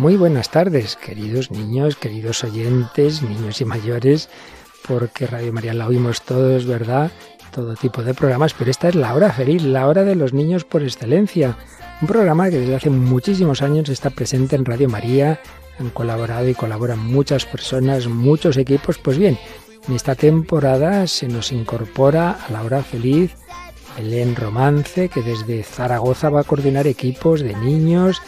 Muy buenas tardes, queridos niños, queridos oyentes, niños y mayores, porque Radio María la oímos todos, ¿verdad? Todo tipo de programas, pero esta es la hora feliz, la hora de los niños por excelencia. Un programa que desde hace muchísimos años está presente en Radio María, han colaborado y colaboran muchas personas, muchos equipos. Pues bien, en esta temporada se nos incorpora a la hora feliz Belén Romance, que desde Zaragoza va a coordinar equipos de niños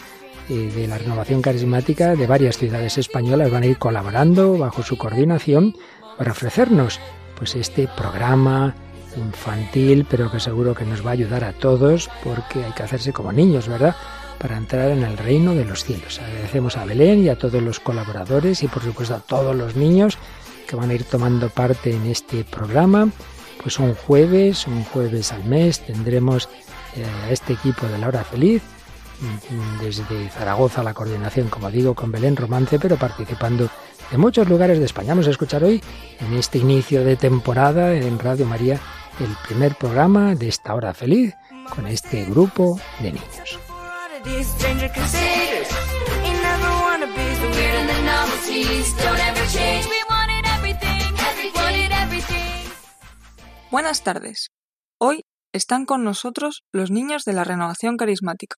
de la renovación carismática de varias ciudades españolas. Van a ir colaborando bajo su coordinación para ofrecernos pues este programa infantil, pero que seguro que nos va a ayudar a todos porque hay que hacerse como niños, ¿verdad? Para entrar en el reino de los cielos. Agradecemos a Belén y a todos los colaboradores y por supuesto a todos los niños que van a ir tomando parte en este programa. Pues un jueves, un jueves al mes tendremos eh, a este equipo de la hora feliz desde Zaragoza la coordinación, como digo, con Belén Romance, pero participando de muchos lugares de España. Vamos a escuchar hoy, en este inicio de temporada en Radio María, el primer programa de esta hora feliz con este grupo de niños. Buenas tardes. Hoy están con nosotros los niños de la Renovación Carismática.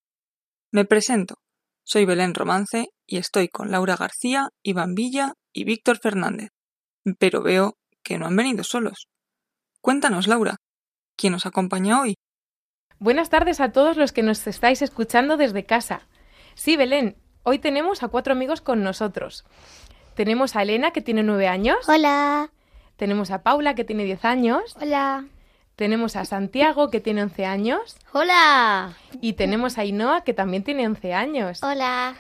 Me presento. Soy Belén Romance y estoy con Laura García, Iván Villa y Víctor Fernández. Pero veo que no han venido solos. Cuéntanos, Laura, ¿quién nos acompaña hoy? Buenas tardes a todos los que nos estáis escuchando desde casa. Sí, Belén, hoy tenemos a cuatro amigos con nosotros. Tenemos a Elena, que tiene nueve años. Hola. Tenemos a Paula, que tiene diez años. Hola. Tenemos a Santiago, que tiene 11 años. Hola. Y tenemos a Ainhoa, que también tiene 11 años. Hola.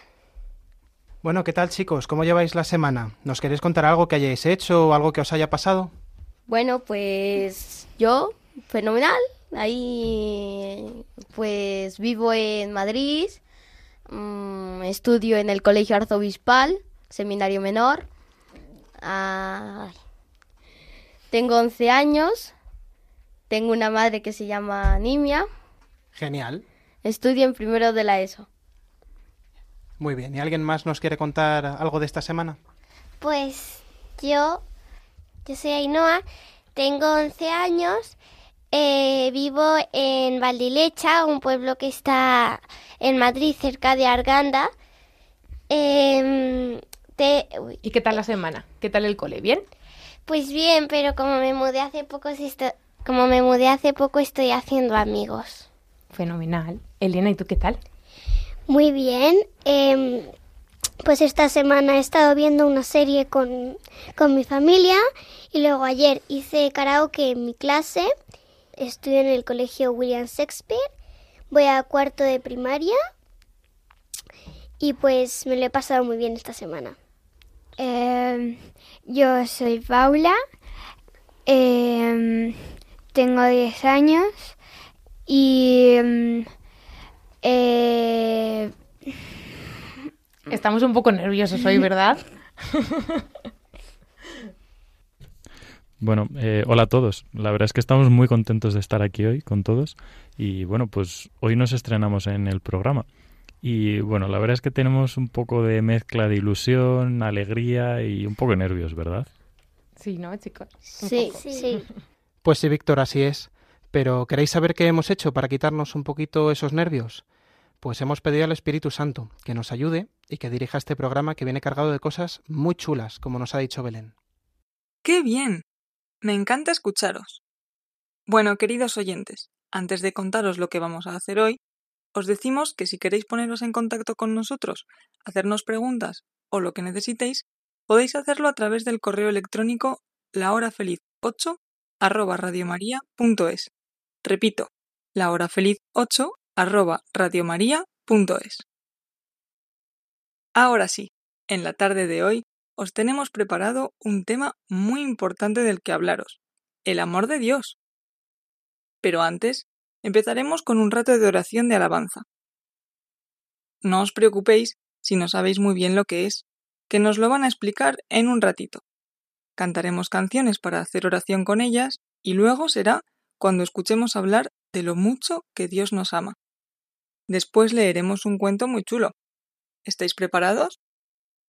Bueno, ¿qué tal chicos? ¿Cómo lleváis la semana? ¿Nos queréis contar algo que hayáis hecho o algo que os haya pasado? Bueno, pues yo, fenomenal. Ahí, pues vivo en Madrid, mm, estudio en el Colegio Arzobispal, Seminario Menor. tengo 11 años, tengo una madre que se llama Nimia. Genial. Estudio en primero de la ESO. Muy bien. ¿Y alguien más nos quiere contar algo de esta semana? Pues yo, yo soy Ainhoa, tengo 11 años, eh, vivo en Valdilecha, un pueblo que está en Madrid, cerca de Arganda. Em, ¿Y qué tal la semana? ¿Qué tal el cole? ¿Bien? Pues bien, pero como me mudé hace poco, como me mudé hace poco, estoy haciendo amigos. Fenomenal. Elena, ¿y tú qué tal? Muy bien. Em, pues esta semana he estado viendo una serie con, con mi familia y luego ayer hice karaoke en mi clase. Estoy en el colegio William Shakespeare. Voy a cuarto de primaria y pues me lo he pasado muy bien esta semana. Em, yo soy Paula. Eh, tengo 10 años y... Mm, eh, Estamos un poco nerviosos hoy, ¿verdad? Bueno, eh, hola a todos. La verdad es que estamos muy contentos de estar aquí hoy con todos. Y bueno, pues hoy nos estrenamos en el programa. Y bueno, la verdad es que tenemos un poco de mezcla de ilusión, alegría y un poco de nervios, ¿verdad? Sí, ¿no, chicos? sí, sí. Pues sí, Víctor, así es. Pero ¿queréis saber qué hemos hecho para quitarnos un poquito esos nervios? Pues hemos pedido al Espíritu Santo que nos ayude y que dirija este programa que viene cargado de cosas muy chulas, como nos ha dicho Belén. ¡Qué bien! Me encanta escucharos. Bueno, queridos oyentes, antes de contaros lo que vamos a hacer hoy, os decimos que si queréis poneros en contacto con nosotros, hacernos preguntas o lo que necesitéis, podéis hacerlo a través del correo electrónico lahorafeliz8 arroba. Repito, la hora feliz 8 arroba radiomaria.es. Ahora sí, en la tarde de hoy os tenemos preparado un tema muy importante del que hablaros, el amor de Dios. Pero antes, empezaremos con un rato de oración de alabanza. No os preocupéis si no sabéis muy bien lo que es, que nos lo van a explicar en un ratito. Cantaremos canciones para hacer oración con ellas y luego será cuando escuchemos hablar de lo mucho que Dios nos ama. Después leeremos un cuento muy chulo. ¿Estáis preparados?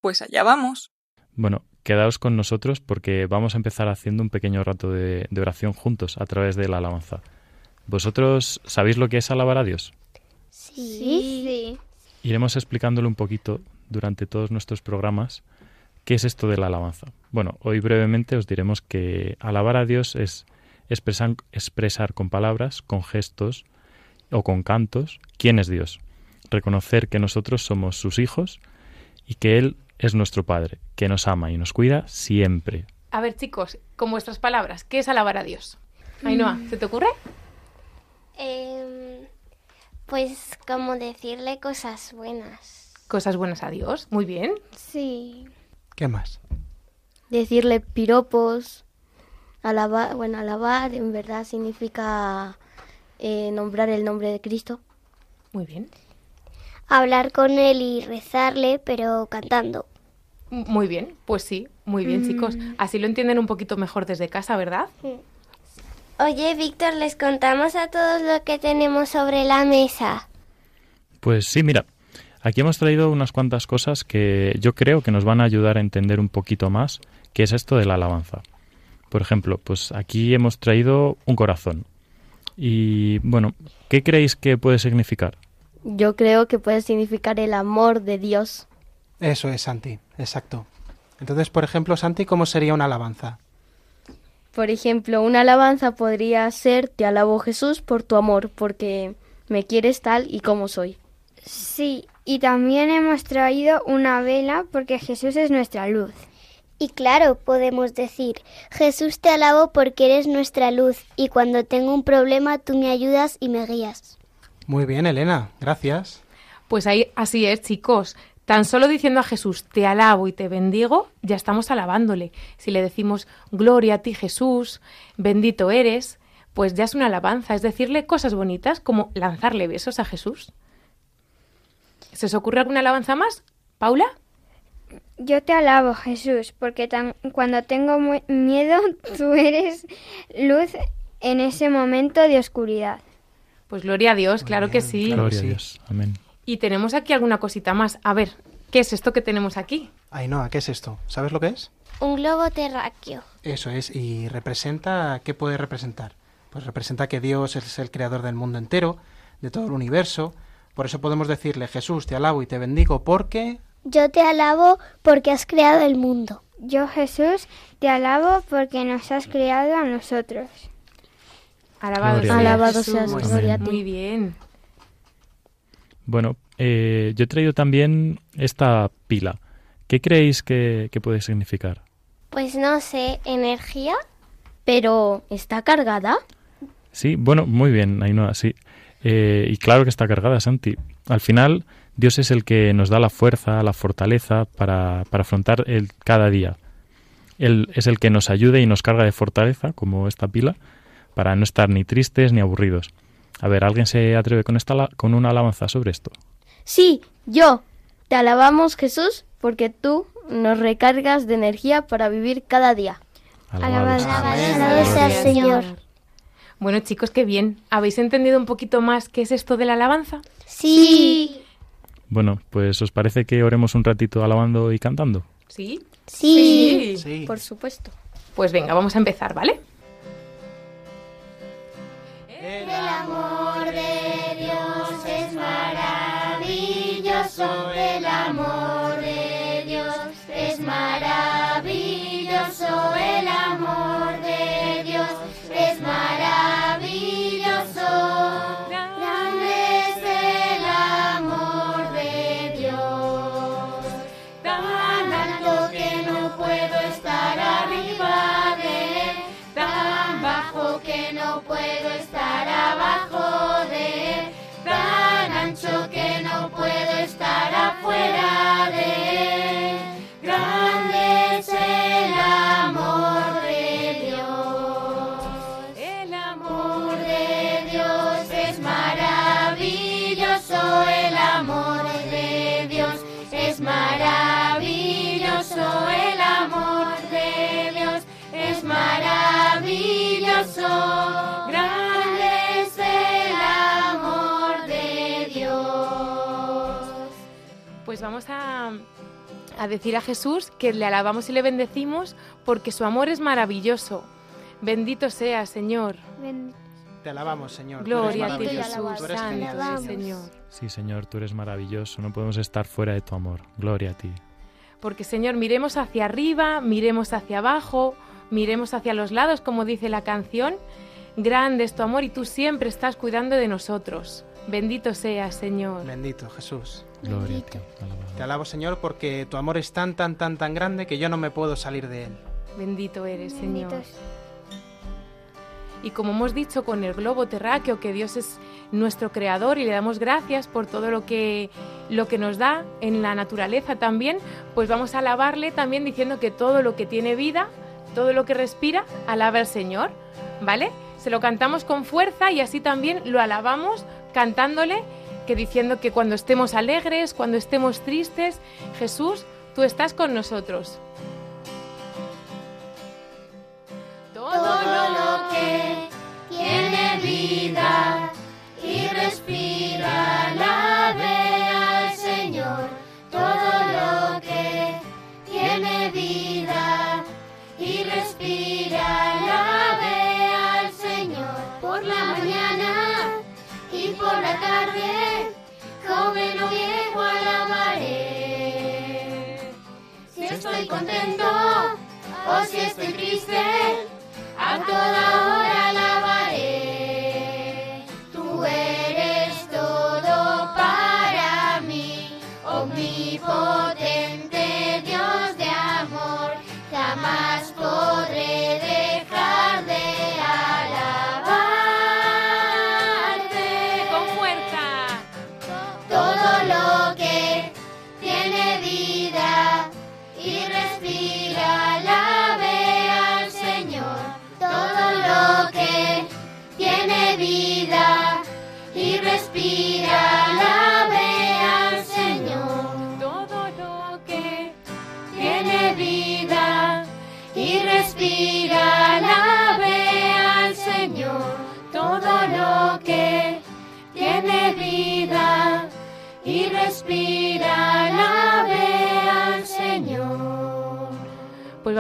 Pues allá vamos. Bueno, quedaos con nosotros porque vamos a empezar haciendo un pequeño rato de, de oración juntos a través de la alabanza. ¿Vosotros sabéis lo que es alabar a Dios? Sí. Sí. Iremos explicándolo un poquito durante todos nuestros programas qué es esto de la alabanza. Bueno, hoy brevemente os diremos que alabar a Dios es expresar, expresar con palabras, con gestos o con cantos quién es Dios. Reconocer que nosotros somos sus hijos y que Él es nuestro Padre, que nos ama y nos cuida siempre. A ver, chicos, con vuestras palabras, ¿qué es alabar a Dios? Ainhoa, ¿se te ocurre? Em, pues como decirle cosas buenas. Cosas buenas a Dios. Muy bien. Sí. ¿Qué más? Decirle piropos, alabar, bueno, alabar en verdad significa eh, nombrar el nombre de Cristo. Muy bien. Hablar con él y rezarle, pero cantando. Muy bien. Pues sí, muy bien, chicos. Así lo entienden un poquito mejor desde casa, ¿verdad? Oye, Víctor, ¿les contamos a todos lo que tenemos sobre la mesa? Pues sí, mira, aquí hemos traído unas cuantas cosas que yo creo que nos van a ayudar a entender un poquito más qué es esto de la alabanza. Por ejemplo, pues aquí hemos traído un corazón. Y bueno, ¿qué creéis que puede significar? Yo creo que puede significar el amor de Dios. Eso es, Santi, exacto. Entonces, por ejemplo, Santi, ¿cómo sería una alabanza? Por ejemplo, una alabanza podría ser Te alabo Jesús por tu amor, porque me quieres tal y como soy. Sí, y también hemos traído una vela porque Jesús es nuestra luz. Y claro, podemos decir, Jesús te alabo porque eres nuestra luz y cuando tengo un problema tú me ayudas y me guías. Muy bien, Elena, gracias. Pues ahí así es, chicos. Tan solo diciendo a Jesús, te alabo y te bendigo, ya estamos alabándole. Si le decimos, gloria a ti Jesús, bendito eres, pues ya es una alabanza, es decirle cosas bonitas como lanzarle besos a Jesús. ¿Se os ocurre alguna alabanza más? ¿Paula? Yo te alabo, Jesús, porque tan- cuando tengo miedo, tú eres luz en ese momento de oscuridad. Pues gloria a Dios, claro que sí. Gloria a Dios. Amén. Y tenemos aquí alguna cosita más. A ver, ¿qué es esto que tenemos aquí? Ainhoa, ¿qué es esto? ¿Sabes lo que es? Un globo terráqueo. Eso es, y representa, ¿qué puede representar? Pues representa que Dios es el creador del mundo entero, de todo el universo. Por eso podemos decirle, Jesús, te alabo y te bendigo porque... Yo te alabo porque has creado el mundo. Yo, Jesús, te alabo porque nos has creado a nosotros. Alabado Gloria sea. Alabado Jesús. seas, Muy gloria a bien. ti. Muy bien. Bueno, eh, yo he traído también esta pila. ¿Qué creéis que, que puede significar? Pues no sé, energía. Pero, ¿está cargada? Sí, bueno, muy bien, Ainhoa, sí. Eh, y claro que está cargada, Santi. Al final, Dios es el que nos da la fuerza, la fortaleza para, para afrontar el, cada día. Él es el que nos ayuda y nos carga de fortaleza, como esta pila, para no estar ni tristes ni aburridos. A ver, ¿alguien se atreve con, esta, con una alabanza sobre esto? Sí, yo. Te alabamos, Jesús, porque tú nos recargas de energía para vivir cada día. Alabado sea Alabado Dios. Alabado sea el Señor. Bueno, chicos, qué bien. ¿Habéis entendido un poquito más qué es esto de la alabanza? Sí. Bueno, pues ¿os parece que oremos un ratito alabando y cantando? ¿Sí? Sí. Sí. Por supuesto. Pues venga, vamos a empezar, ¿vale? El amor de Dios es maravilloso. El amor puedo estar afuera de él. Grande es el amor de Dios. El amor de Dios es maravilloso. El amor de Dios es maravilloso. El amor de Dios es maravilloso. Vamos a, a decir a Jesús que le alabamos y le bendecimos porque su amor es maravilloso. Bendito sea, Señor. Te alabamos, Señor. Gloria a ti, Jesús. Santo, Señor. Sí, Señor, tú eres maravilloso. No podemos estar fuera de tu amor. Gloria a ti. Porque, Señor, miremos hacia arriba, miremos hacia abajo, miremos hacia los lados, como dice la canción. Grande es tu amor y tú siempre estás cuidando de nosotros. Bendito seas, Señor. Bendito, Jesús. Gloria a ti. Te alabo, Señor, porque tu amor es tan, tan, tan, tan grande que yo no me puedo salir de él. Bendito eres, Señor. Y como hemos dicho con el globo terráqueo, que Dios es nuestro creador y le damos gracias por todo lo que, lo que nos da en la naturaleza también, pues vamos a alabarle también diciendo que todo lo que tiene vida, todo lo que respira, alaba al Señor, ¿vale? Se lo cantamos con fuerza y así también lo alabamos cantándole, que diciendo que cuando estemos alegres, cuando estemos tristes, Jesús, tú estás con nosotros. Todo lo que tiene vida y respira, alabe al Señor. Todo lo que tiene vida y respira, alabe al Señor. Por la mañana por la tarde, joven o viejo, alabaré. Si estoy contento o si estoy triste, a toda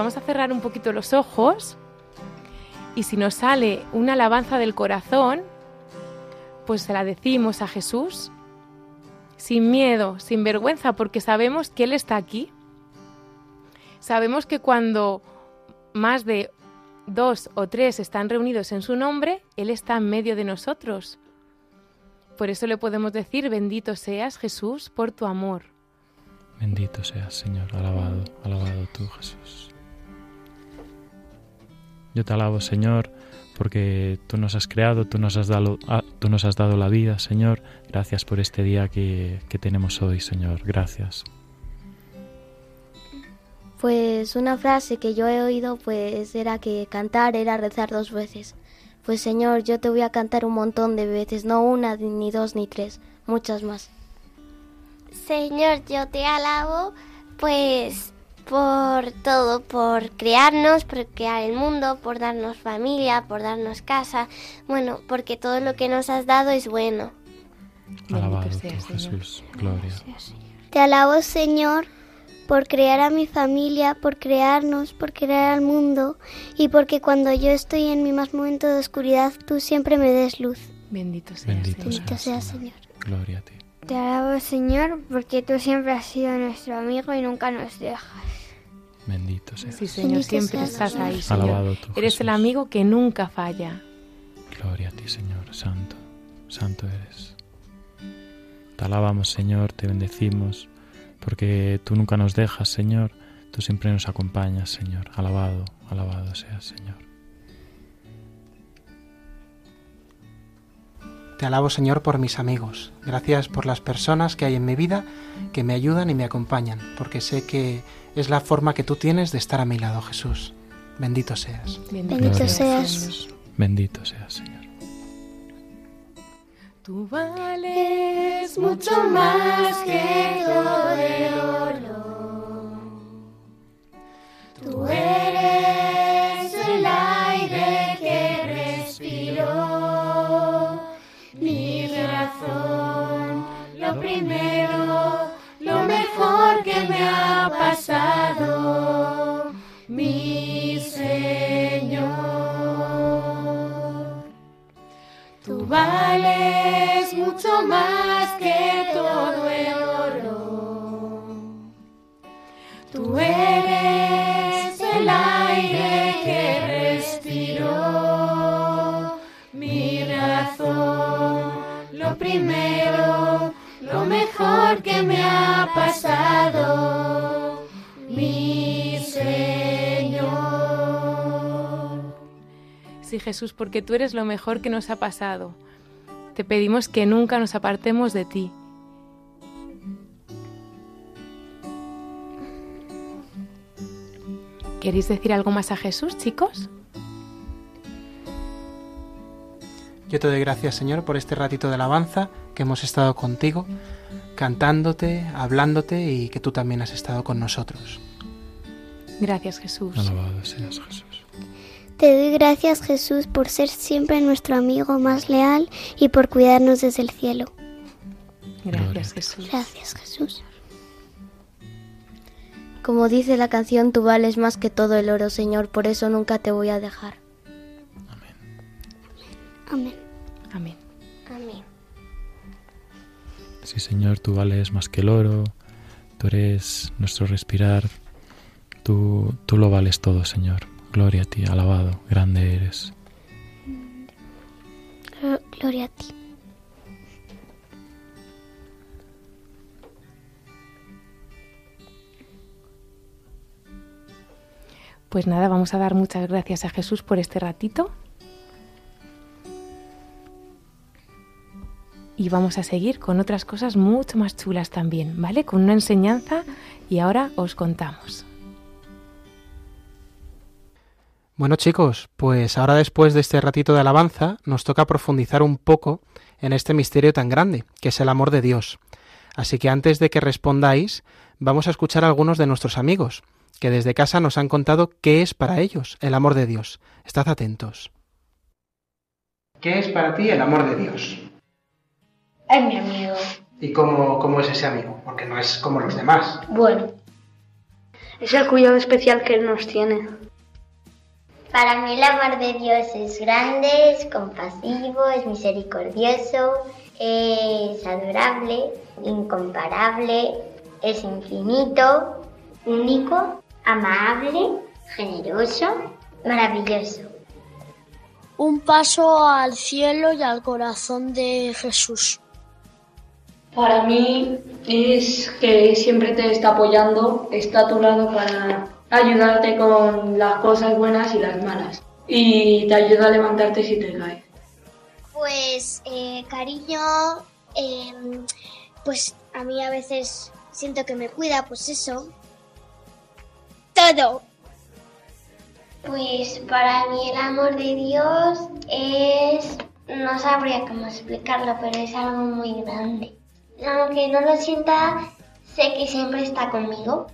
vamos a cerrar un poquito los ojos y si nos sale una alabanza del corazón, pues se la decimos a Jesús sin miedo, sin vergüenza, porque sabemos que Él está aquí. Sabemos que cuando más de dos o tres están reunidos en su nombre, Él está en medio de nosotros. Por eso le podemos decir, bendito seas Jesús por tu amor. Bendito seas, Señor. Alabado, alabado tú, Jesús. Yo te alabo, Señor, porque tú nos has creado, tú nos has dado, ah, tú nos has dado la vida, Señor. Gracias por este día que, que tenemos hoy, Señor. Gracias. Pues una frase que yo he oído pues era que cantar era rezar dos veces. Pues Señor, yo te voy a cantar un montón de veces, no una, ni dos, ni tres, muchas más. Señor, yo te alabo, pues por todo, por crearnos, por crear el mundo, por darnos familia, por darnos casa, bueno, porque todo lo que nos has dado es bueno. Alabado tú, Señor. Jesús. Gloria. Te alabo, Señor, por crear a mi familia, por crearnos, por crear al mundo y porque cuando yo estoy en mi más momento de oscuridad, tú siempre me des luz. Bendito seas, Bendito Señor. Seas, Señor. Gloria a ti. Te alabo, Señor, porque tú siempre has sido nuestro amigo y nunca nos dejas. Bendito seas. Sí, Señor, Bendito siempre seas, estás Señor. ahí, Señor. Alabado tú, Eres el amigo que nunca falla. Gloria a ti, Señor. Santo, santo eres. Te alabamos, Señor, te bendecimos, porque tú nunca nos dejas, Señor. Tú siempre nos acompañas, Señor. Alabado, alabado seas, Señor. Te alabo, Señor, por mis amigos. Gracias por las personas que hay en mi vida que me ayudan y me acompañan, porque sé que es la forma que tú tienes de estar a mi lado, Jesús. Bendito seas. Bendito seas. Bendito seas, Señor. Tú vales mucho más que todo el oro. Tú eres primero, lo mejor que me ha pasado, mi Señor. Tú vales mucho más que todo el oro. Tú eres el aire que respiro, mi razón, lo primero lo mejor que me ha pasado, mi Señor. Sí, Jesús, porque tú eres lo mejor que nos ha pasado. Te pedimos que nunca nos apartemos de ti. ¿Queréis decir algo más a Jesús, chicos? Yo te doy gracias, Señor, por este ratito de alabanza que hemos estado contigo, cantándote, hablándote y que tú también has estado con nosotros. Gracias, Jesús. Alabado seas, Jesús. Te doy gracias, Jesús, por ser siempre nuestro amigo más leal y por cuidarnos desde el cielo. Gracias, Jesús. Gracias, Jesús. Como dice la canción, tú vales más que todo el oro, Señor, por eso nunca te voy a dejar. Amén. Amén. Sí, Señor, tú vales más que el oro, tú eres nuestro respirar, tú, tú lo vales todo, Señor. Gloria a ti, alabado, grande eres. Glo- Gloria a ti. Pues nada, vamos a dar muchas gracias a Jesús por este ratito. Y vamos a seguir con otras cosas mucho más chulas también, ¿vale? Con una enseñanza y ahora os contamos. Bueno chicos, pues ahora después de este ratito de alabanza nos toca profundizar un poco en este misterio tan grande, que es el amor de Dios. Así que antes de que respondáis, vamos a escuchar a algunos de nuestros amigos, que desde casa nos han contado qué es para ellos el amor de Dios. Estad atentos. ¿Qué es para ti el amor de Dios? Es mi amigo. ¿Y cómo, cómo es ese amigo? Porque no es como los demás. Bueno. Es el cuidado especial que Él nos tiene. Para mí el amor de Dios es grande, es compasivo, es misericordioso, es adorable, incomparable, es infinito, único, amable, generoso, maravilloso. Un paso al cielo y al corazón de Jesús. Para mí es que siempre te está apoyando, está a tu lado para ayudarte con las cosas buenas y las malas. Y te ayuda a levantarte si te caes. Pues eh, cariño, eh, pues a mí a veces siento que me cuida, pues eso. Todo. Pues para mí el amor de Dios es, no sabría cómo explicarlo, pero es algo muy grande. Aunque no lo sienta, sé que siempre está conmigo.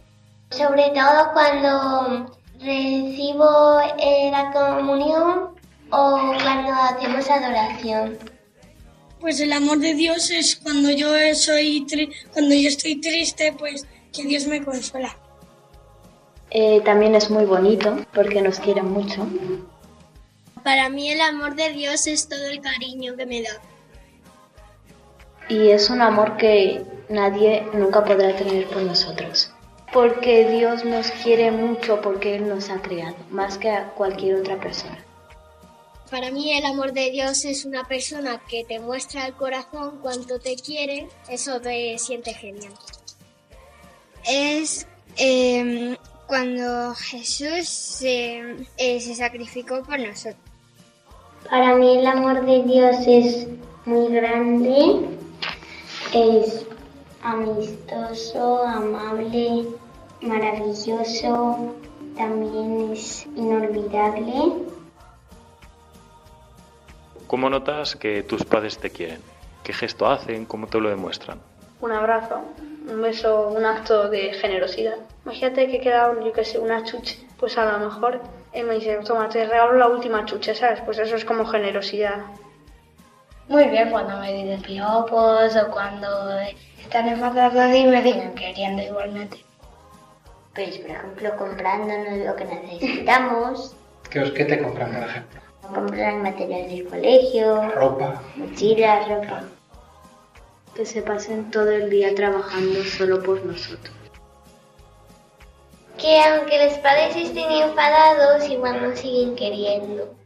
Sobre todo cuando recibo eh, la comunión o cuando hacemos adoración. Pues el amor de Dios es cuando yo soy tri- cuando yo estoy triste, pues que Dios me consuela. Eh, también es muy bonito porque nos quiere mucho. Para mí el amor de Dios es todo el cariño que me da. Y es un amor que nadie nunca podrá tener por nosotros. Porque Dios nos quiere mucho porque Él nos ha creado, más que a cualquier otra persona. Para mí el amor de Dios es una persona que te muestra el corazón cuánto te quiere, eso te siente genial. Es eh, cuando Jesús se, eh, se sacrificó por nosotros. Para mí el amor de Dios es muy grande, es amistoso, amable, maravilloso, también es inolvidable. ¿Cómo notas que tus padres te quieren? ¿Qué gesto hacen? ¿Cómo te lo demuestran? Un abrazo, un beso, un acto de generosidad. Imagínate que queda, yo que sé, una chuche. Pues a lo mejor él me dice, toma, te regalo la última chuche, ¿sabes? Pues eso es como generosidad. Muy bien, cuando me dicen piropos o cuando están enfadados y me siguen queriendo igualmente. Pues, por ejemplo, comprándonos lo que necesitamos. ¿Qué, qué te compran, por ejemplo? Comprar material del colegio. Ropa. Mochilas, ropa. Que se pasen todo el día trabajando solo por nosotros. Que aunque los padres estén enfadados, igual nos siguen queriendo.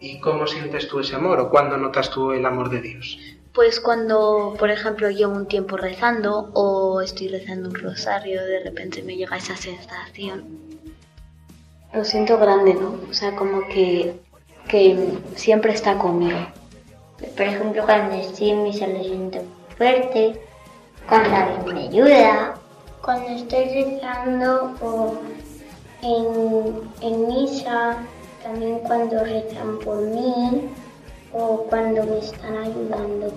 ¿Y cómo sientes tú ese amor o cuándo notas tú el amor de Dios? Pues cuando, por ejemplo, llevo un tiempo rezando o estoy rezando un rosario, de repente me llega esa sensación. Lo siento grande, ¿no? O sea, como que, que siempre está conmigo. Por ejemplo, cuando estoy en misa lo siento fuerte, cuando alguien me ayuda, cuando estoy rezando o en, en misa, también cuando rezan por mí o cuando me están ayudando.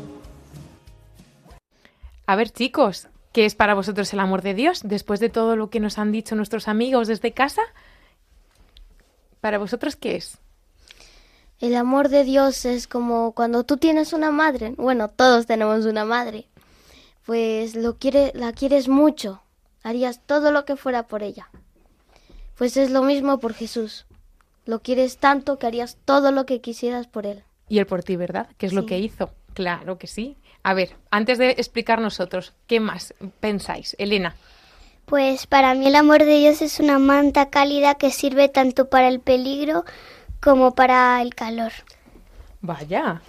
A ver, chicos, ¿qué es para vosotros el amor de Dios? Después de todo lo que nos han dicho nuestros amigos desde casa, ¿para vosotros qué es? El amor de Dios es como cuando tú tienes una madre. Bueno, todos tenemos una madre. Pues lo quiere, la quieres mucho. Harías todo lo que fuera por ella. Pues es lo mismo por Jesús. Lo quieres tanto que harías todo lo que quisieras por él. Y él por ti, ¿verdad? Que es lo que hizo. Claro que sí. A ver, antes de explicar nosotros, ¿qué más pensáis? Elena. Pues para mí el amor de Dios es una manta cálida que sirve tanto para el peligro como para el calor. Vaya.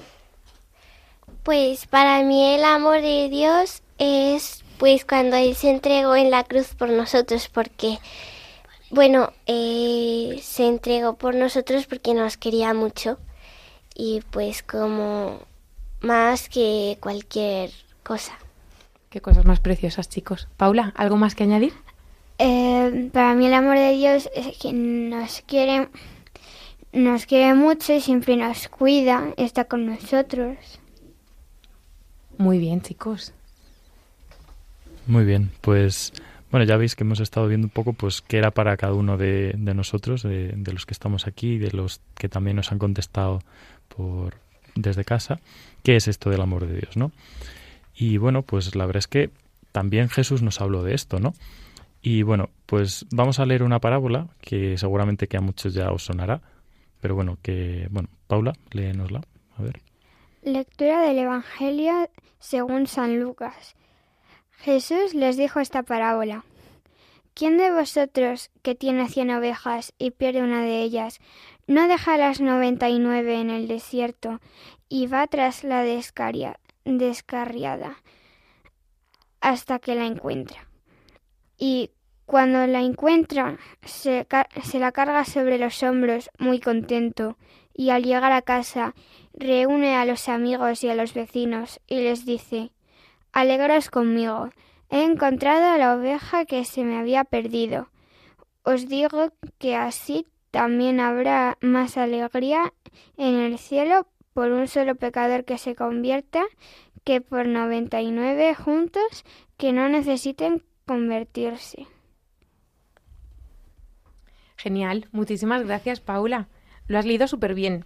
Pues para mí el amor de Dios es pues cuando Él se entregó en la cruz por nosotros porque, bueno, eh, se entregó por nosotros porque nos quería mucho y pues como más que cualquier cosa. Qué cosas más preciosas, chicos. Paula, ¿algo más que añadir? Eh, para mí el amor de Dios es que nos quiere, nos quiere mucho y siempre nos cuida, está con nosotros. Muy bien, chicos. Muy bien, pues bueno, ya veis que hemos estado viendo un poco pues qué era para cada uno de, de nosotros, de, de los que estamos aquí, de los que también nos han contestado por desde casa, qué es esto del amor de Dios, ¿no? Y bueno, pues la verdad es que también Jesús nos habló de esto, ¿no? Y bueno, pues vamos a leer una parábola que seguramente que a muchos ya os sonará, pero bueno, que bueno, Paula, léenosla, a ver. Lectura del Evangelio según San Lucas. Jesús les dijo esta parábola. ¿Quién de vosotros que tiene cien ovejas y pierde una de ellas, no deja las noventa y nueve en el desierto y va tras la descaria- descarriada hasta que la encuentra? Y cuando la encuentra, se, la carga sobre los hombros muy contento y al llegar a casa reúne a los amigos y a los vecinos y les dice Alegraos conmigo, he encontrado a la oveja que se me había perdido. Os digo que así también habrá más alegría en el cielo por un solo pecador que se convierta que por noventa y nueve juntos que no necesiten convertirse. Genial. Muchísimas gracias, Paula. Lo has leído súper bien.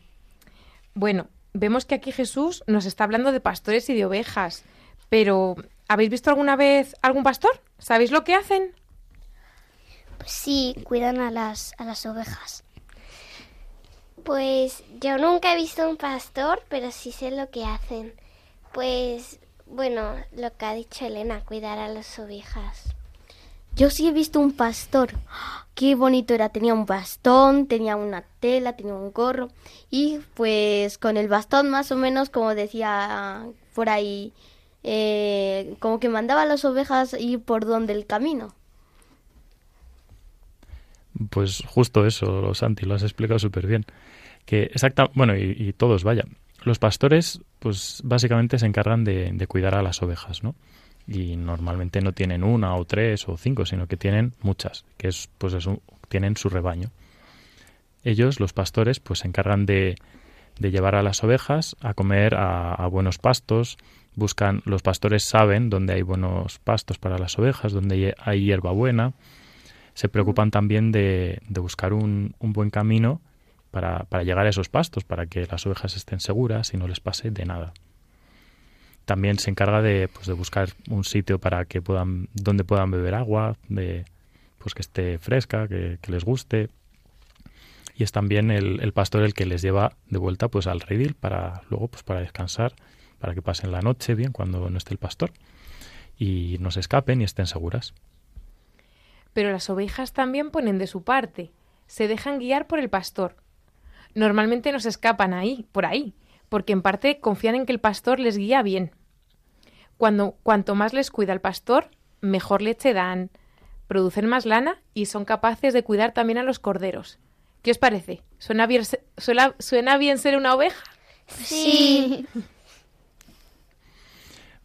Bueno, vemos que aquí Jesús nos está hablando de pastores y de ovejas. Pero, ¿habéis visto alguna vez algún pastor? ¿Sabéis lo que hacen? Pues sí, cuidan a las, a las ovejas. Pues yo nunca he visto un pastor, pero sí sé lo que hacen. Pues bueno, lo que ha dicho Elena, cuidar a las ovejas. Yo sí he visto un pastor. Qué bonito era. Tenía un bastón, tenía una tela, tenía un gorro. Y pues con el bastón más o menos, como decía por ahí, eh, como que mandaba a las ovejas ir por donde el camino. Pues justo eso, Santi, lo has explicado súper bien. Que exacta, bueno, y, todos, vaya. Los pastores, pues básicamente se encargan de, de cuidar a las ovejas, ¿no? Y normalmente no tienen una o tres o cinco, sino que tienen muchas, que es, pues eso, tienen su rebaño. Ellos, los pastores, pues se encargan de, de llevar a las ovejas a comer a buenos pastos, buscan, los pastores saben dónde hay buenos pastos para las ovejas, dónde hay hierba buena, se preocupan también de, de buscar un, un, buen camino para, para, llegar a esos pastos, para que las ovejas estén seguras y no les pase de nada. también se encarga de, pues, de buscar un sitio para que puedan, donde puedan beber agua, de, pues que esté fresca, que, les guste. Y es también el, pastor el que les lleva de vuelta pues al redil para luego pues para descansar, para que pasen la noche bien cuando no esté el pastor y no se escapen y estén seguras. Pero las ovejas también ponen de su parte, se dejan guiar por el pastor. Normalmente no se escapan ahí, por ahí, porque en parte confían en que el pastor les guía bien. Cuando, cuanto más les cuida el pastor, mejor leche dan, producen más lana y son capaces de cuidar también a los corderos. ¿Qué os parece? ¿Suena bien, suena bien ser una oveja? Sí.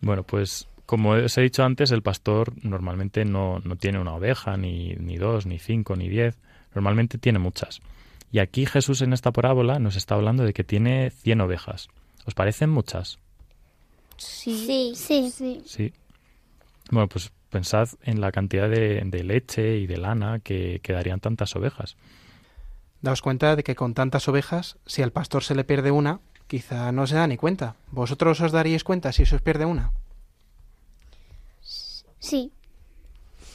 Bueno, pues como os he dicho antes, el pastor normalmente no, no tiene una oveja, ni, ni, dos, ni cinco, ni diez. Normalmente tiene muchas. Y aquí Jesús en esta parábola nos está hablando de que tiene cien ovejas. ¿Os parecen muchas? Sí, sí, sí. Sí. Bueno, pues pensad en la cantidad de, leche y de lana que, quedarían tantas ovejas. Daos cuenta de que con tantas ovejas, si al pastor se le pierde una, quizá no se da ni cuenta. ¿Vosotros os daríais cuenta si se os pierde una? Sí.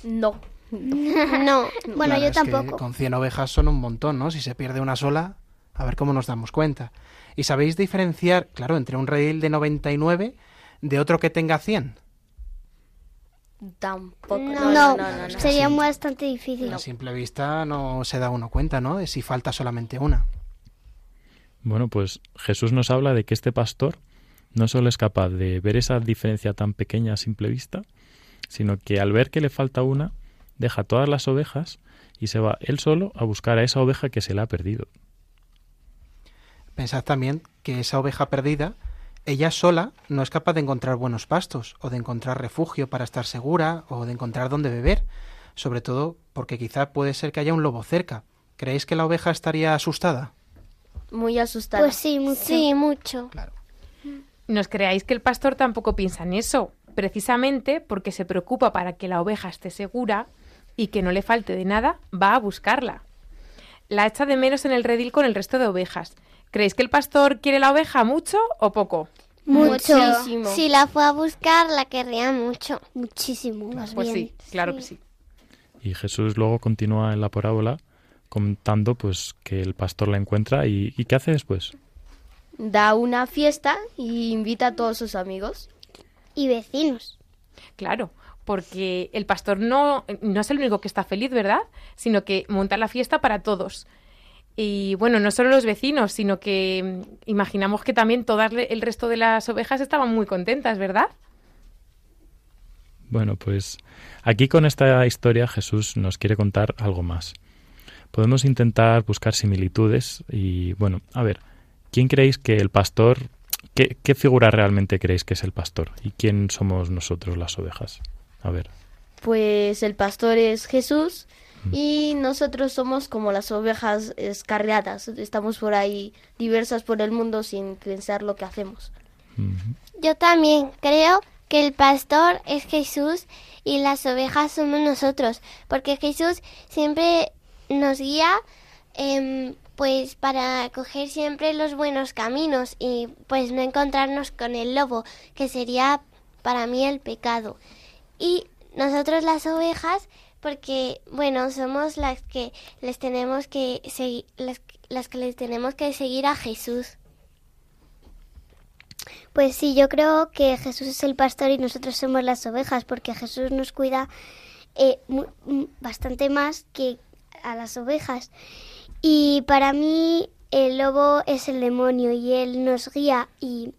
No. No, bueno, yo tampoco. con 100 ovejas son un montón, ¿no? Si se pierde una sola, a ver cómo nos damos cuenta. ¿Y sabéis diferenciar, claro, entre un redil de 99 de otro que tenga 100? Tampoco. No, no, no, sería bastante difícil. A simple vista no se da uno cuenta, ¿no? De si falta solamente una. Bueno, pues Jesús nos habla de que este pastor no solo es capaz de ver esa diferencia tan pequeña a simple vista, sino que al ver que le falta una, deja todas las ovejas y se va él solo a buscar a esa oveja que se le ha perdido. Pensad también que esa oveja perdida, ella sola no es capaz de encontrar buenos pastos, o de encontrar refugio para estar segura, o de encontrar dónde beber, sobre todo porque quizá puede ser que haya un lobo cerca. ¿Creéis que la oveja estaría asustada? Muy asustada. Pues sí, mucho. Sí, mucho. Claro. No os creáis que el pastor tampoco piensa en eso, precisamente porque se preocupa para que la oveja esté segura y que no le falte de nada, va a buscarla. La echa de menos en el redil con el resto de ovejas. ¿Creéis que el pastor quiere la oveja mucho o poco? Mucho. Si la fue a buscar, la querría mucho. Muchísimo, más pues sí, claro que sí. Y Jesús luego continúa en la parábola contando pues que el pastor la encuentra y, y ¿qué hace después? Da una fiesta y invita a todos sus amigos. Y vecinos. Claro, porque el pastor no, no es el único que está feliz, ¿verdad? Sino que monta la fiesta para todos. Y bueno, no solo los vecinos, sino que mm, imaginamos que también todo el resto de las ovejas estaban muy contentas, ¿verdad? Bueno, pues aquí con esta historia Jesús nos quiere contar algo más. Podemos intentar buscar similitudes y bueno, a ver, ¿quién creéis que el pastor, qué, qué figura realmente creéis que es el pastor y quién somos nosotros las ovejas? A ver. Pues el pastor es Jesús y nosotros somos como las ovejas escarriadas. Estamos por ahí diversas por el mundo sin pensar lo que hacemos. Yo también creo que el pastor es Jesús y las ovejas somos nosotros, porque Jesús siempre nos guía em, pues para coger siempre los buenos caminos y pues no encontrarnos con el lobo, que sería para mí el pecado. Y nosotros las ovejas porque bueno somos las que les tenemos que seguir las, las que les tenemos que seguir a Jesús. Pues sí yo creo que Jesús es el pastor y nosotros somos las ovejas porque Jesús nos cuida eh, bastante más que a las ovejas y para mí el lobo es el demonio y él nos guía y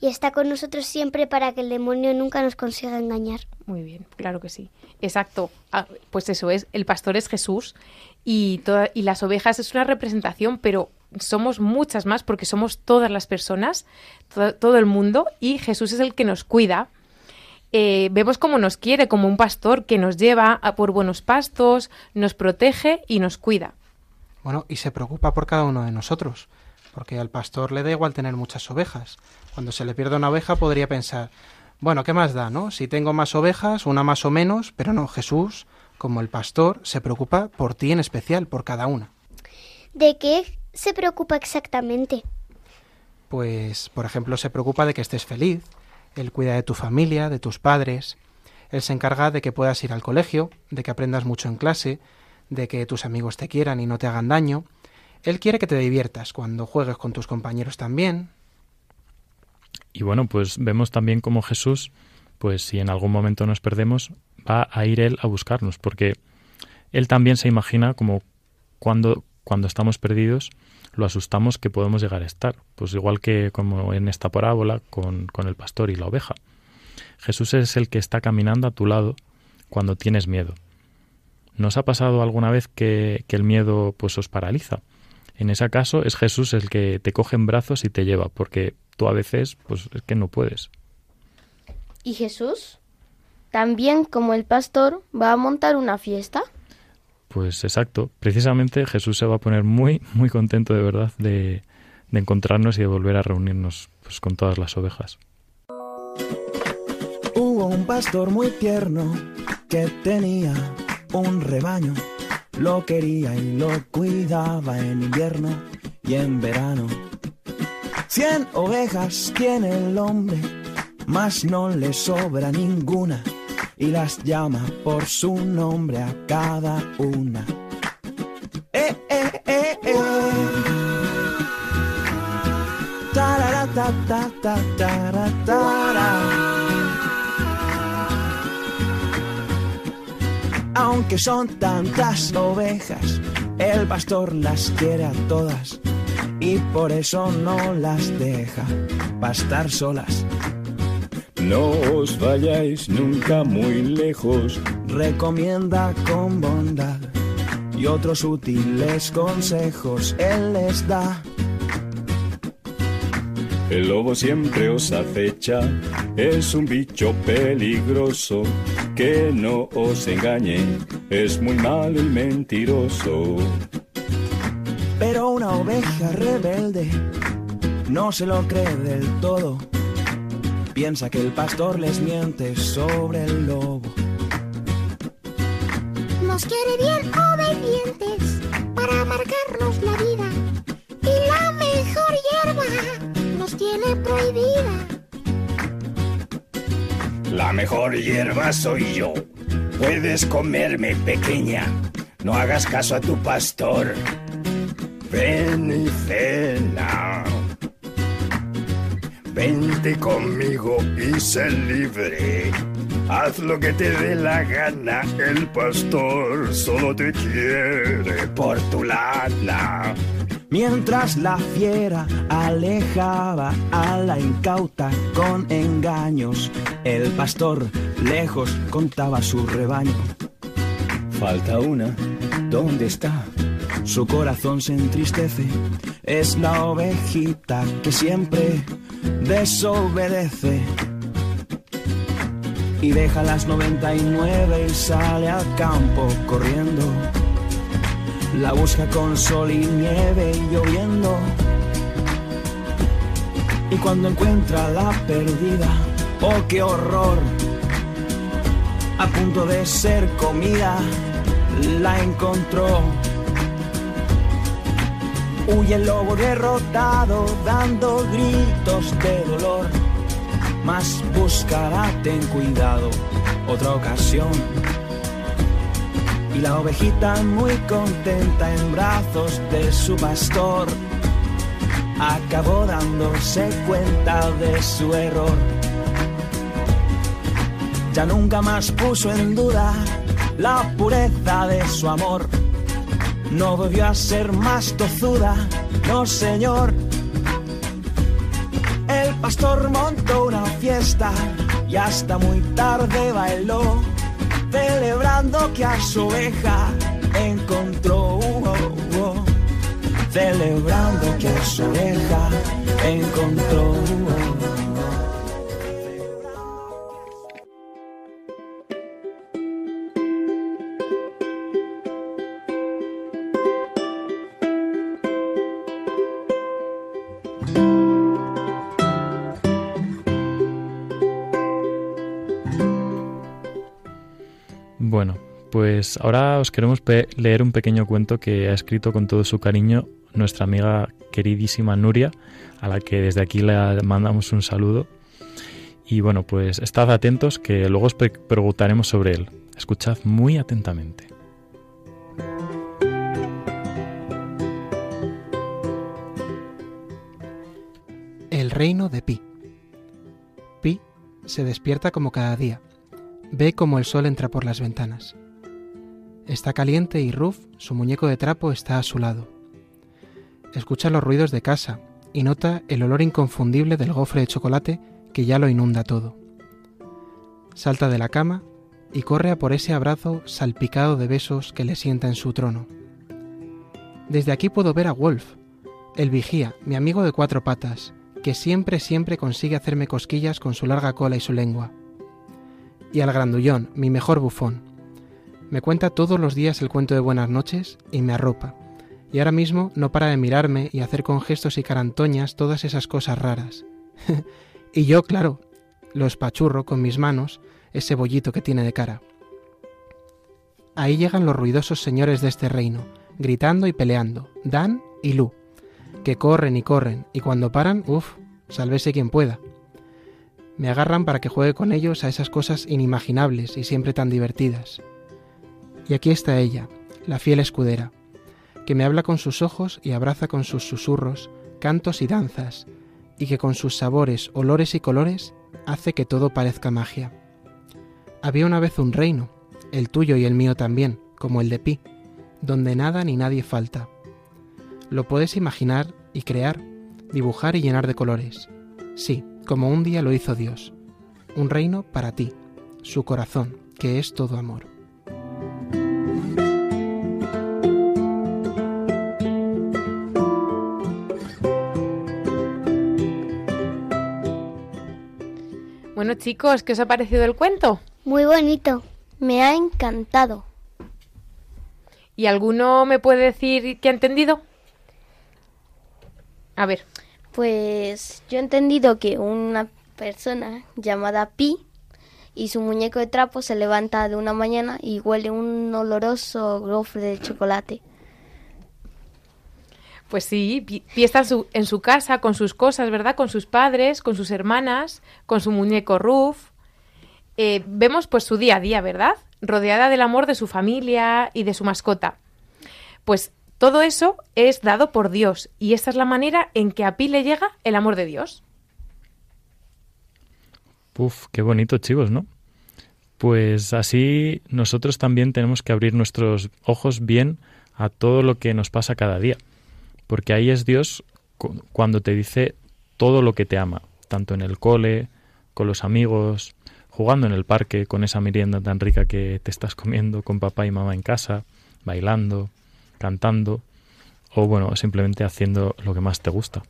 y está con nosotros siempre para que el demonio nunca nos consiga engañar. Muy bien, claro que sí. Exacto. Ah, pues eso es, el pastor es Jesús y, y las ovejas es una representación, pero somos muchas más porque somos todas las personas, todo, el mundo, y Jesús es el que nos cuida. Eh, vemos cómo nos quiere, como un pastor que nos lleva a por buenos pastos, nos protege y nos cuida. Bueno, y se preocupa por cada uno de nosotros, porque al pastor le da igual tener muchas ovejas. Cuando se le pierde una oveja podría pensar, bueno, ¿qué más da, no? Si tengo más ovejas, una más o menos, pero no, Jesús, como el pastor, se preocupa por ti en especial, por cada una. ¿De qué se preocupa exactamente? Pues, por ejemplo, se preocupa de que estés feliz. Él cuida de tu familia, de tus padres. Él se encarga de que puedas ir al colegio, de que aprendas mucho en clase, de que tus amigos te quieran y no te hagan daño. Él quiere que te diviertas cuando juegues con tus compañeros también. Y bueno, pues vemos también como Jesús, pues si en algún momento nos perdemos, va a ir Él a buscarnos, porque Él también se imagina como cuando, cuando estamos perdidos, lo asustamos que podemos llegar a estar. Pues igual que como en esta parábola con, con el pastor y la oveja. Jesús es el que está caminando a tu lado cuando tienes miedo. ¿Nos ha pasado alguna vez que, que, el miedo pues os paraliza? En ese caso es Jesús el que te coge en brazos y te lleva, porque tú a veces pues es que no puedes. ¿Y Jesús? También como el pastor va a montar una fiesta. Pues exacto. Precisamente Jesús se va a poner muy, muy contento de verdad de, encontrarnos y de volver a reunirnos pues, con todas las ovejas. Hubo un pastor muy tierno que tenía un rebaño. Lo quería y lo cuidaba en invierno y en verano. Cien ovejas tiene el hombre, mas no le sobra ninguna y las llama por su nombre a cada una. Eh, eh, eh, eh. Tarara, ta, ta, ta. Aunque son tantas ovejas, el pastor las quiere a todas y por eso no las deja pastar solas. No os vayáis nunca muy lejos. Recomienda con bondad y otros útiles consejos él les da. El lobo siempre os acecha, es un bicho peligroso, que no os engañe, es muy malo y mentiroso. Pero una oveja rebelde no se lo cree del todo piensa que el pastor les miente sobre el lobo. Nos quiere bien obedientes para marcarnos la vida. Y la mejor hierba nos tiene prohibida. La mejor hierba soy yo. Puedes comerme pequeña. No hagas caso a tu pastor. Ven y cena. Vente conmigo y sé libre. Haz lo que te dé la gana. El pastor solo te quiere por tu lana. Mientras la fiera alejaba a la incauta con engaños, el pastor lejos contaba su rebaño. Falta una. ¿Dónde está? Su corazón se entristece. Es la ovejita que siempre desobedece y deja las 99 y sale al campo corriendo. La busca con sol y nieve y lloviendo. Y cuando encuentra la perdida, oh qué horror, a punto de ser comida, la encontró. Huye el lobo derrotado, dando gritos de dolor. Mas buscará, ten cuidado, otra ocasión. Y la ovejita muy contenta en brazos de su pastor, acabó dándose cuenta de su error. Ya nunca más puso en duda la pureza de su amor no volvió a ser más tozuda, no señor. El pastor montó una fiesta y hasta muy tarde bailó, celebrando que a su oveja encontró. Oh, oh, celebrando que a su oveja encontró. Pues ahora os queremos leer un pequeño cuento que ha escrito con todo su cariño nuestra amiga queridísima Nuria, a la que desde aquí le mandamos un saludo. Y bueno, pues estad atentos que luego os preguntaremos sobre él. Escuchad muy atentamente. El reino de Pi. Pi se despierta como cada día. Ve como el sol entra por las ventanas. Está caliente y Ruf, su muñeco de trapo, está a su lado. Escucha los ruidos de casa y nota el olor inconfundible del gofre de chocolate que ya lo inunda todo. Salta de la cama y corre a por ese abrazo salpicado de besos que le sienta en su trono. Desde aquí puedo ver a Wolf, el vigía, mi amigo de cuatro patas, que siempre, siempre consigue hacerme cosquillas con su larga cola y su lengua. Y al grandullón, mi mejor bufón. Me cuenta todos los días el cuento de buenas noches y me arropa. Y ahora mismo no para de mirarme y hacer con gestos y carantoñas todas esas cosas raras. y yo, claro, lo espachurro con mis manos, ese bollito que tiene de cara. Ahí llegan los ruidosos señores de este reino, gritando y peleando, Dan y Lu, que corren y corren, y cuando paran, uff, sálvese quien pueda. Me agarran para que juegue con ellos a esas cosas inimaginables y siempre tan divertidas. Y aquí está ella, la fiel escudera, que me habla con sus ojos y abraza con sus susurros, cantos y danzas, y que con sus sabores, olores y colores hace que todo parezca magia. Había una vez un reino, el tuyo y el mío también, como el de Pi, donde nada ni nadie falta. Lo puedes imaginar y crear, dibujar y llenar de colores. Sí, como un día lo hizo Dios. Un reino para ti, su corazón, que es todo amor. Bueno chicos, ¿qué os ha parecido el cuento? Muy bonito. Me ha encantado. ¿Y alguno me puede decir qué ha entendido? A ver. Pues yo he entendido que una persona llamada Pi y su muñeco de trapo se levanta de una mañana y huele un oloroso gofre de chocolate. Pues sí, está en su, en su casa con sus cosas, ¿verdad? Con sus padres, con sus hermanas, con su muñeco Ruf. Eh, vemos pues su día a día, ¿verdad? Rodeada del amor de su familia y de su mascota. Pues todo eso es dado por Dios y esta es la manera en que a Pi le llega el amor de Dios. Uf, qué bonito, chicos, ¿no? Pues así nosotros también tenemos que abrir nuestros ojos bien a todo lo que nos pasa cada día, porque ahí es Dios cu- cuando te dice todo lo que te ama, tanto en el cole, con los amigos, jugando en el parque, con esa merienda tan rica que te estás comiendo con papá y mamá en casa, bailando, cantando, o bueno, simplemente haciendo lo que más te gusta.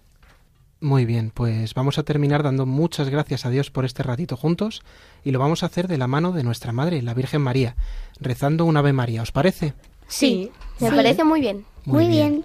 Muy bien, pues vamos a terminar dando muchas gracias a Dios por este ratito juntos y lo vamos a hacer de la mano de nuestra Madre, la Virgen María, rezando un Ave María, ¿os parece? Sí, me Sí. parece muy bien. Muy bien.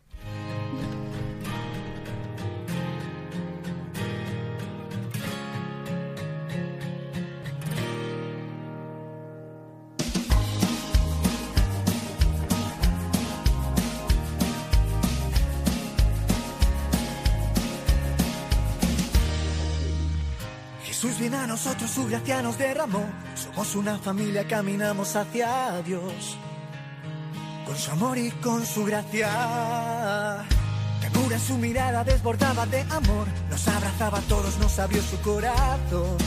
A nosotros, su gracia nos derramó. Somos una familia, caminamos hacia Dios. Con su amor y con su gracia. Ternura en su mirada desbordaba de amor. Nos abrazaba a todos, nos abrió su corazón.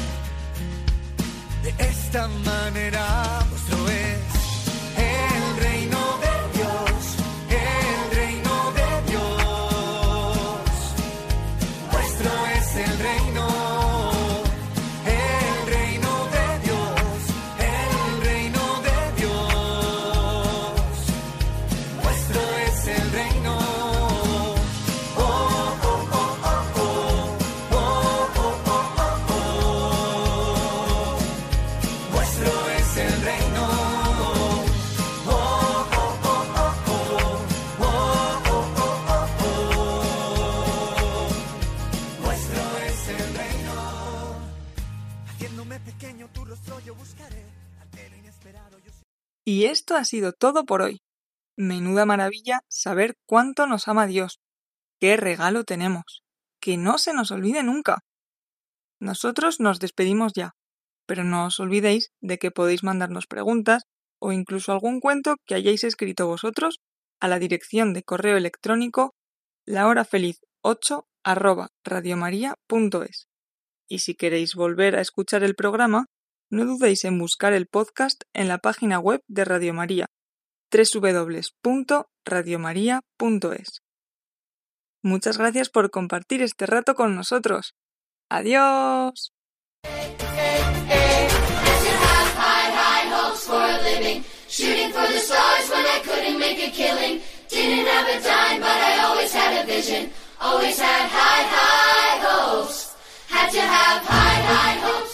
De esta manera, vuestro es esto ha sido todo por hoy. Menuda maravilla saber cuánto nos ama Dios. Qué regalo tenemos. Que no se nos olvide nunca. Nosotros nos despedimos ya, pero no os olvidéis de que podéis mandarnos preguntas o incluso algún cuento que hayáis escrito vosotros a la dirección de correo electrónico lahorafeliz8 arroba radiomaria.es. Y si queréis volver a escuchar el programa, no dudéis en buscar el podcast en la página web de Radio María, www.radiomaria.es. Muchas gracias por compartir este rato con nosotros. Adiós. High, high hopes. Had have high, high hopes